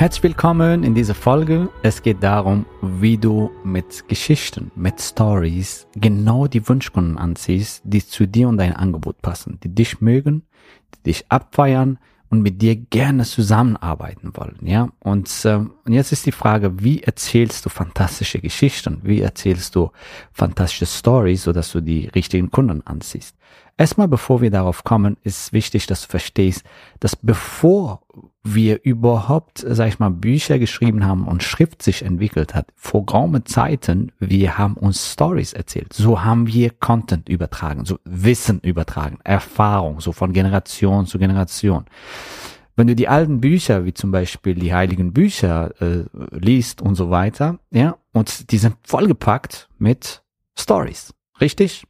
Herzlich willkommen in dieser Folge. Es geht darum, wie du mit Geschichten, mit Stories genau die Wunschkunden anziehst, die zu dir und dein Angebot passen, die dich mögen, die dich abfeiern und mit dir gerne zusammenarbeiten wollen, ja. Und, äh, und jetzt ist die Frage, wie erzählst du fantastische Geschichten? Wie erzählst du fantastische Stories, so dass du die richtigen Kunden anziehst? Erstmal, bevor wir darauf kommen, ist wichtig, dass du verstehst, dass bevor wir überhaupt, sag ich mal, Bücher geschrieben haben und Schrift sich entwickelt hat, vor geraumen Zeiten, wir haben uns Stories erzählt. So haben wir Content übertragen, so Wissen übertragen, Erfahrung, so von Generation zu Generation. Wenn du die alten Bücher, wie zum Beispiel die heiligen Bücher, äh, liest und so weiter, ja, und die sind vollgepackt mit Stories. Richtig?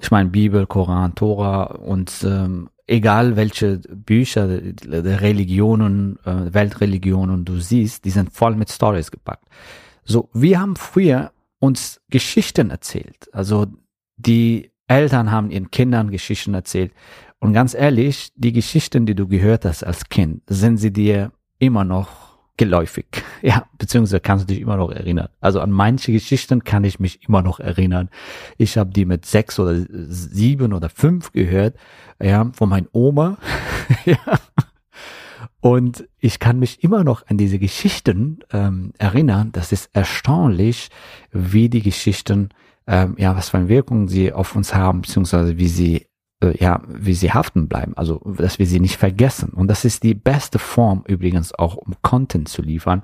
Ich meine Bibel, Koran, Tora und ähm, egal welche Bücher der Religionen, äh, Weltreligionen du siehst, die sind voll mit Stories gepackt. So, wir haben früher uns Geschichten erzählt. Also die Eltern haben ihren Kindern Geschichten erzählt. Und ganz ehrlich, die Geschichten, die du gehört hast als Kind, sind sie dir immer noch geläufig. Ja, beziehungsweise kannst du dich immer noch erinnern. Also an manche Geschichten kann ich mich immer noch erinnern. Ich habe die mit sechs oder sieben oder fünf gehört, ja, von meinem Oma. ja. Und ich kann mich immer noch an diese Geschichten ähm, erinnern. Das ist erstaunlich, wie die Geschichten, ähm, ja, was für eine Wirkung sie auf uns haben, beziehungsweise wie sie ja, wie sie haften bleiben, also dass wir sie nicht vergessen. Und das ist die beste Form übrigens auch, um Content zu liefern,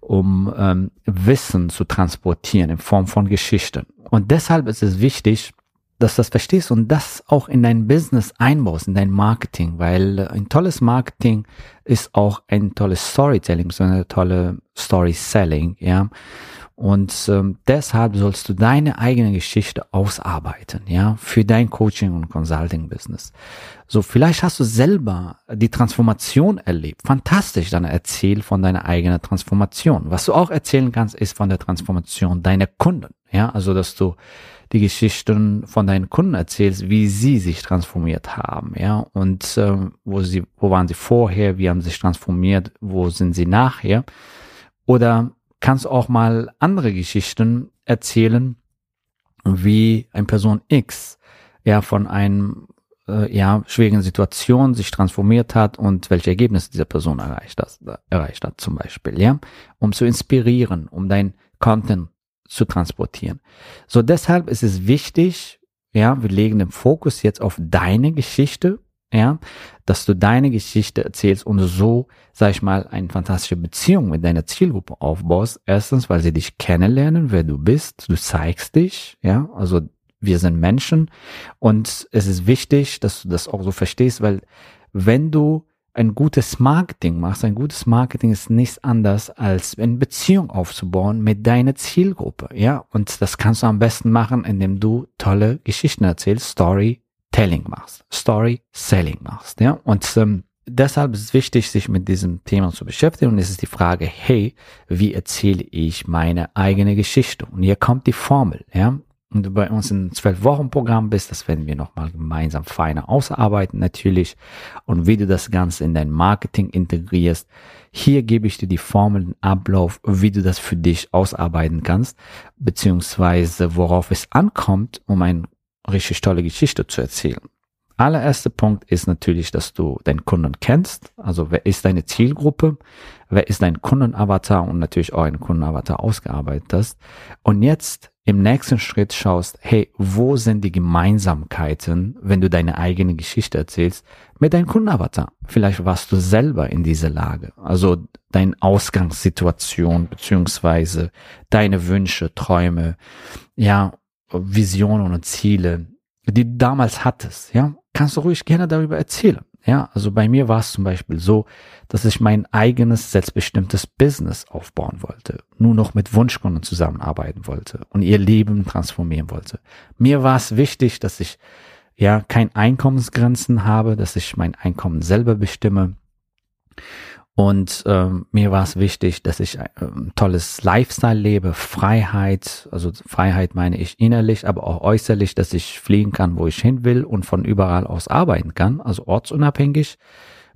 um ähm, Wissen zu transportieren in Form von Geschichten. Und deshalb ist es wichtig, dass du das verstehst und das auch in dein Business einbaust, in dein Marketing, weil ein tolles Marketing ist auch ein tolles Storytelling, so eine tolle Story Selling, ja. Und ähm, deshalb sollst du deine eigene Geschichte ausarbeiten, ja, für dein Coaching und Consulting Business. So, vielleicht hast du selber die Transformation erlebt. Fantastisch, dann erzähl von deiner eigenen Transformation. Was du auch erzählen kannst, ist von der Transformation deiner Kunden, ja, also dass du die Geschichten von deinen Kunden erzählst, wie sie sich transformiert haben, ja, und äh, wo sie, wo waren sie vorher, wie haben sie sich transformiert, wo sind sie nachher, oder kannst auch mal andere Geschichten erzählen, wie ein Person X ja von einem äh, ja schwierigen Situation sich transformiert hat und welche Ergebnisse diese Person erreicht hat, erreicht hat zum Beispiel, ja, um zu inspirieren, um dein Content zu transportieren. So deshalb ist es wichtig, ja, wir legen den Fokus jetzt auf deine Geschichte ja, dass du deine Geschichte erzählst und so, sag ich mal, eine fantastische Beziehung mit deiner Zielgruppe aufbaust. Erstens, weil sie dich kennenlernen, wer du bist, du zeigst dich, ja, also wir sind Menschen. Und es ist wichtig, dass du das auch so verstehst, weil wenn du ein gutes Marketing machst, ein gutes Marketing ist nichts anderes als eine Beziehung aufzubauen mit deiner Zielgruppe, ja, und das kannst du am besten machen, indem du tolle Geschichten erzählst, Story Telling machst, Story Selling machst, ja. Und ähm, deshalb ist es wichtig, sich mit diesem Thema zu beschäftigen. Und es ist die Frage, hey, wie erzähle ich meine eigene Geschichte? Und hier kommt die Formel, ja. Und du bei uns im zwölf Wochen Programm bist, das werden wir nochmal gemeinsam feiner ausarbeiten natürlich. Und wie du das Ganze in dein Marketing integrierst. Hier gebe ich dir die Formel, den Ablauf, wie du das für dich ausarbeiten kannst, beziehungsweise worauf es ankommt, um ein richtig tolle Geschichte zu erzählen. Allererster Punkt ist natürlich, dass du deinen Kunden kennst. Also wer ist deine Zielgruppe? Wer ist dein Kundenavatar und natürlich auch einen Kundenavatar ausgearbeitet hast. Und jetzt im nächsten Schritt schaust, hey, wo sind die Gemeinsamkeiten, wenn du deine eigene Geschichte erzählst, mit deinem Kundenavatar? Vielleicht warst du selber in dieser Lage. Also deine Ausgangssituation, beziehungsweise deine Wünsche, Träume, ja, Visionen und Ziele, die du damals hattest, ja, kannst du ruhig gerne darüber erzählen. Ja, also bei mir war es zum Beispiel so, dass ich mein eigenes selbstbestimmtes Business aufbauen wollte, nur noch mit Wunschkunden zusammenarbeiten wollte und ihr Leben transformieren wollte. Mir war es wichtig, dass ich ja kein Einkommensgrenzen habe, dass ich mein Einkommen selber bestimme und ähm, mir war es wichtig, dass ich ein ähm, tolles Lifestyle lebe, Freiheit, also Freiheit meine ich innerlich, aber auch äußerlich, dass ich fliegen kann, wo ich hin will und von überall aus arbeiten kann, also ortsunabhängig.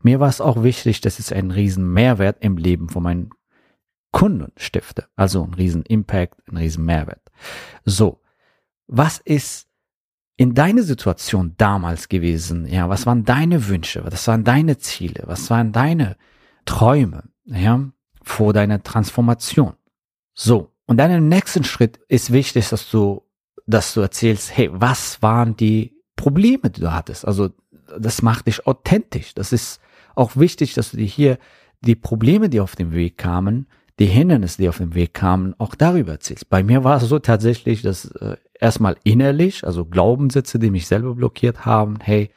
Mir war es auch wichtig, dass ich einen riesen Mehrwert im Leben von meinen Kunden stifte, also einen riesen Impact, einen riesen Mehrwert. So, was ist in deine Situation damals gewesen? Ja, was waren deine Wünsche? Was waren deine Ziele? Was waren deine Träume, ja, vor deiner Transformation. So. Und dann im nächsten Schritt ist wichtig, dass du, dass du erzählst, hey, was waren die Probleme, die du hattest? Also, das macht dich authentisch. Das ist auch wichtig, dass du dir hier die Probleme, die auf dem Weg kamen, die Hindernisse, die auf dem Weg kamen, auch darüber erzählst. Bei mir war es so tatsächlich, dass äh, erstmal innerlich, also Glaubenssätze, die mich selber blockiert haben, hey,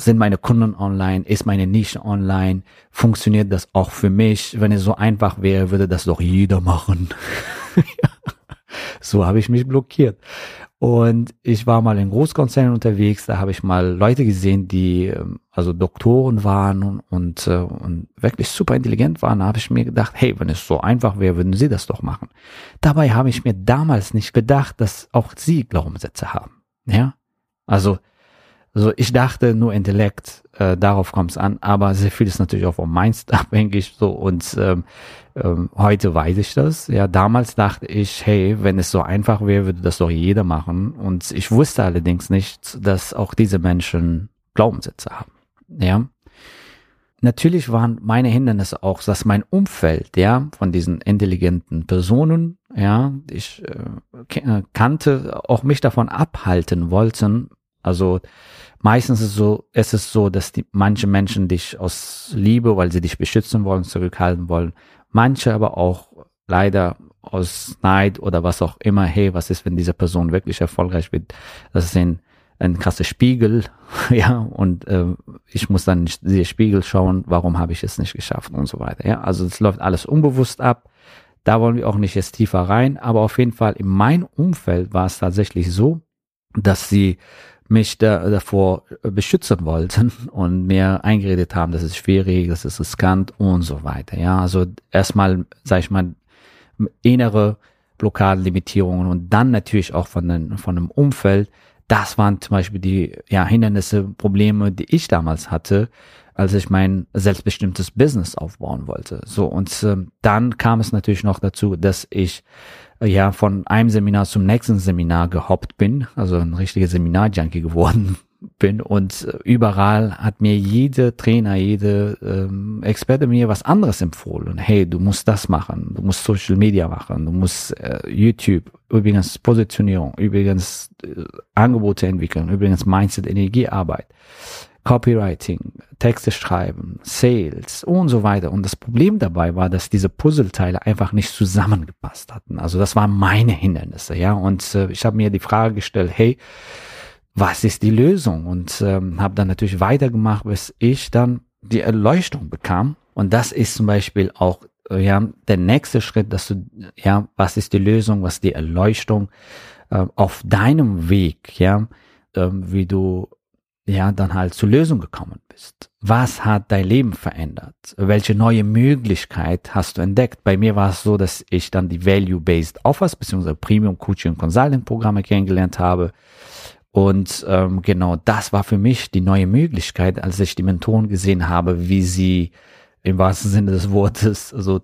sind meine Kunden online? Ist meine Nische online? Funktioniert das auch für mich? Wenn es so einfach wäre, würde das doch jeder machen. so habe ich mich blockiert. Und ich war mal in Großkonzernen unterwegs, da habe ich mal Leute gesehen, die ähm, also Doktoren waren und, und, äh, wirklich super intelligent waren. Da habe ich mir gedacht, hey, wenn es so einfach wäre, würden sie das doch machen. Dabei habe ich mir damals nicht gedacht, dass auch sie Glaubenssätze haben. Ja, also also ich dachte nur Intellekt, äh, darauf kommt es an, aber sehr viel ist natürlich auch vom Mindset abhängig so und ähm, ähm, heute weiß ich das. Ja, damals dachte ich, hey, wenn es so einfach wäre, würde das doch jeder machen. Und ich wusste allerdings nicht, dass auch diese Menschen Glaubenssätze haben. Ja. Natürlich waren meine Hindernisse auch, dass mein Umfeld, ja, von diesen intelligenten Personen, ja, ich äh, äh kannte, auch mich davon abhalten wollten, also meistens ist es so, es ist so, dass die, manche Menschen dich aus Liebe, weil sie dich beschützen wollen, zurückhalten wollen. Manche aber auch leider aus Neid oder was auch immer. Hey, was ist, wenn diese Person wirklich erfolgreich wird? Das ist ein, ein krasser Spiegel, ja, und äh, ich muss dann nicht diese Spiegel schauen, warum habe ich es nicht geschafft und so weiter. Ja, also es läuft alles unbewusst ab. Da wollen wir auch nicht jetzt tiefer rein, aber auf jeden Fall in meinem Umfeld war es tatsächlich so, dass sie mich da, davor beschützen wollten und mir eingeredet haben, das ist schwierig, das ist riskant und so weiter. Ja, also erstmal, sag ich mal, innere Blockaden, Limitierungen und dann natürlich auch von, den, von dem Umfeld. Das waren zum Beispiel die ja, Hindernisse, Probleme, die ich damals hatte, als ich mein selbstbestimmtes Business aufbauen wollte. So und äh, dann kam es natürlich noch dazu, dass ich ja von einem Seminar zum nächsten Seminar gehoppt bin, also ein richtiger Seminar-Junkie geworden bin und überall hat mir jede Trainer, jede ähm, Experte mir was anderes empfohlen. Hey, du musst das machen, du musst Social Media machen, du musst äh, YouTube, übrigens Positionierung, übrigens äh, Angebote entwickeln, übrigens Mindset, Energiearbeit. Copywriting, Texte schreiben, Sales und so weiter. Und das Problem dabei war, dass diese Puzzleteile einfach nicht zusammengepasst hatten. Also das waren meine Hindernisse, ja. Und äh, ich habe mir die Frage gestellt, hey, was ist die Lösung? Und ähm, habe dann natürlich weitergemacht, bis ich dann die Erleuchtung bekam. Und das ist zum Beispiel auch äh, ja der nächste Schritt, dass du ja, was ist die Lösung, was ist die Erleuchtung äh, auf deinem Weg, ja, äh, wie du ja, dann halt zur Lösung gekommen bist. Was hat dein Leben verändert? Welche neue Möglichkeit hast du entdeckt? Bei mir war es so, dass ich dann die Value-Based Offers bzw. Premium Coaching und Consulting Programme kennengelernt habe. Und ähm, genau das war für mich die neue Möglichkeit, als ich die Mentoren gesehen habe, wie sie im wahrsten Sinne des Wortes so,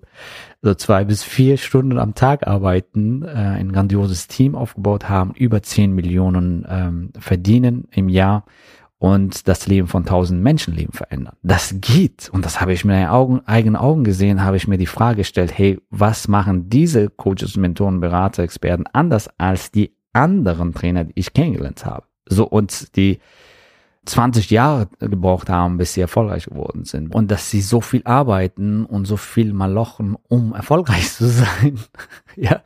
so zwei bis vier Stunden am Tag arbeiten, äh, ein grandioses Team aufgebaut haben, über zehn Millionen ähm, verdienen im Jahr und das Leben von tausend Menschenleben verändern. Das geht. Und das habe ich mit meinen Augen, eigenen Augen gesehen, habe ich mir die Frage gestellt, hey, was machen diese Coaches, Mentoren, Berater, Experten anders als die anderen Trainer, die ich kennengelernt habe? So, und die 20 Jahre gebraucht haben, bis sie erfolgreich geworden sind. Und dass sie so viel arbeiten und so viel malochen, um erfolgreich zu sein. ja.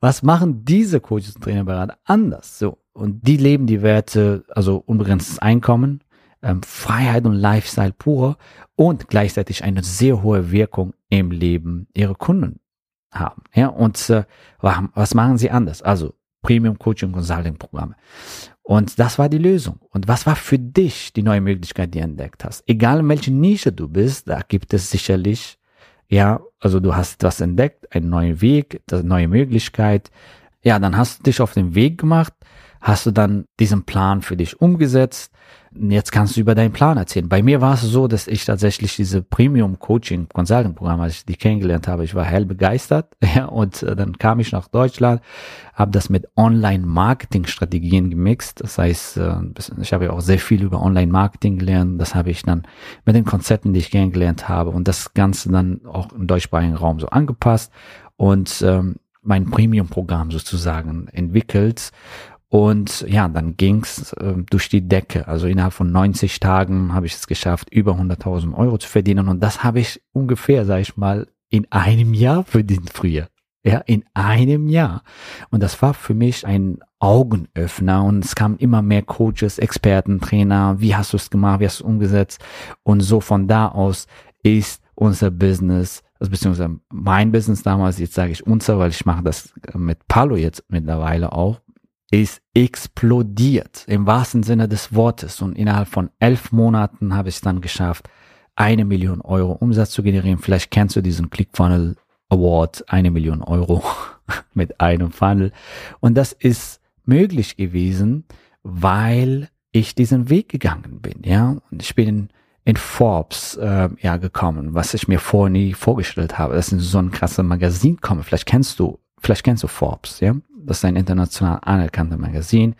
Was machen diese Coaches und Trainer Berater anders? So. Und die leben die Werte, also unbegrenztes Einkommen, ähm, Freiheit und Lifestyle pur und gleichzeitig eine sehr hohe Wirkung im Leben ihrer Kunden haben. Ja, und äh, was machen sie anders? Also Premium Coaching Consulting Programme. Und das war die Lösung. Und was war für dich die neue Möglichkeit, die du entdeckt hast? Egal in welcher Nische du bist, da gibt es sicherlich, ja, also du hast was entdeckt, einen neuen Weg, eine neue Möglichkeit. Ja, dann hast du dich auf den Weg gemacht, hast du dann diesen Plan für dich umgesetzt jetzt kannst du über deinen Plan erzählen. Bei mir war es so, dass ich tatsächlich diese Premium Coaching Consulting Programm, als ich die kennengelernt habe, ich war hell begeistert. Ja, und äh, dann kam ich nach Deutschland, habe das mit Online Marketing Strategien gemixt. Das heißt, äh, ich habe ja auch sehr viel über Online Marketing gelernt. Das habe ich dann mit den Konzepten, die ich kennengelernt habe und das Ganze dann auch im deutschsprachigen Raum so angepasst und ähm, mein Premium-Programm sozusagen entwickelt. Und ja, dann ging's äh, durch die Decke. Also innerhalb von 90 Tagen habe ich es geschafft, über 100.000 Euro zu verdienen. Und das habe ich ungefähr, sage ich mal, in einem Jahr verdient früher. Ja, in einem Jahr. Und das war für mich ein Augenöffner und es kamen immer mehr Coaches, Experten, Trainer. Wie hast du es gemacht? Wie hast du es umgesetzt? Und so von da aus ist unser Business, also beziehungsweise mein Business damals, jetzt sage ich unser, weil ich mache das mit Palo jetzt mittlerweile auch, ist explodiert im wahrsten Sinne des Wortes. Und innerhalb von elf Monaten habe ich es dann geschafft, eine Million Euro Umsatz zu generieren. Vielleicht kennst du diesen ClickFunnel Award, eine Million Euro mit einem Funnel. Und das ist möglich gewesen, weil ich diesen Weg gegangen bin. Ja, und ich bin in Forbes äh, ja gekommen, was ich mir vorher nie vorgestellt habe, dass in so ein krasses Magazin komme. Vielleicht kennst du, vielleicht kennst du Forbes, ja. Das ist ein international anerkannter Magazin.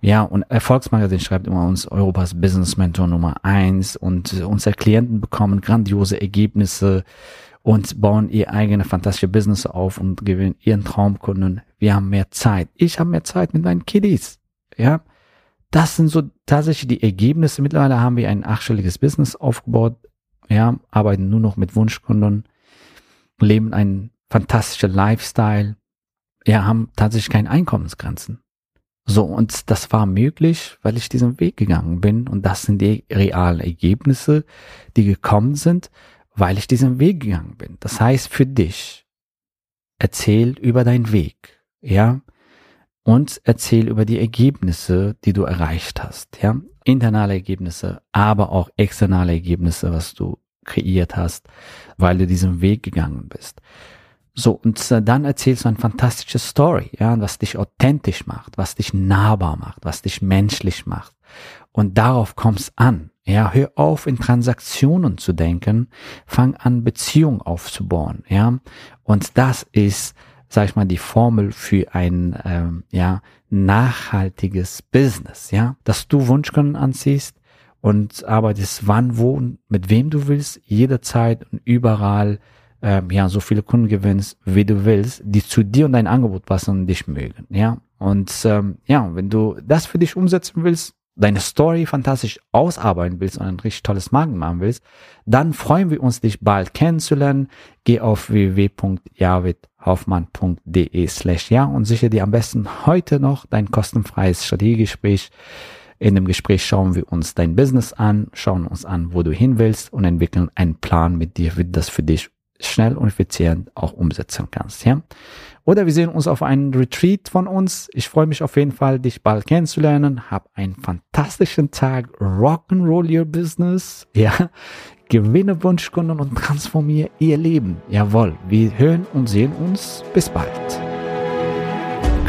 Ja, und Erfolgsmagazin schreibt immer uns Europas Business Mentor Nummer eins und unsere Klienten bekommen grandiose Ergebnisse und bauen ihr eigene fantastische Business auf und gewinnen ihren Traumkunden. Wir haben mehr Zeit. Ich habe mehr Zeit mit meinen Kiddies. Ja, das sind so tatsächlich die Ergebnisse. Mittlerweile haben wir ein achtstelliges Business aufgebaut. Ja, arbeiten nur noch mit Wunschkunden, leben einen fantastischen Lifestyle ja, haben tatsächlich keine Einkommensgrenzen. So, und das war möglich, weil ich diesen Weg gegangen bin. Und das sind die realen Ergebnisse, die gekommen sind, weil ich diesen Weg gegangen bin. Das heißt, für dich, erzähl über deinen Weg, ja, und erzähl über die Ergebnisse, die du erreicht hast, ja, internale Ergebnisse, aber auch externe Ergebnisse, was du kreiert hast, weil du diesen Weg gegangen bist. So, und dann erzählst du eine fantastische Story, ja, was dich authentisch macht, was dich nahbar macht, was dich menschlich macht. Und darauf kommst an. Ja, hör auf, in Transaktionen zu denken, fang an, Beziehungen aufzubauen, ja. Und das ist, sag ich mal, die Formel für ein, ähm, ja, nachhaltiges Business, ja. Dass du Wunschkunden anziehst und arbeitest wann, wo mit wem du willst, jederzeit und überall, ähm, ja, so viele Kunden gewinnst, wie du willst, die zu dir und dein Angebot passen und dich mögen, ja. Und ähm, ja, wenn du das für dich umsetzen willst, deine Story fantastisch ausarbeiten willst und ein richtig tolles Marken machen willst, dann freuen wir uns, dich bald kennenzulernen. Geh auf www.javidhoffmann.de slash ja und sichere dir am besten heute noch dein kostenfreies Strategiegespräch. In dem Gespräch schauen wir uns dein Business an, schauen uns an, wo du hin willst und entwickeln einen Plan mit dir, wie das für dich schnell und effizient auch umsetzen kannst, ja. Oder wir sehen uns auf einem Retreat von uns. Ich freue mich auf jeden Fall, dich bald kennenzulernen. Hab einen fantastischen Tag. Rock'n'roll your business. Ja. Gewinne Wunschkunden und transformiere ihr Leben. Jawohl. Wir hören und sehen uns. Bis bald.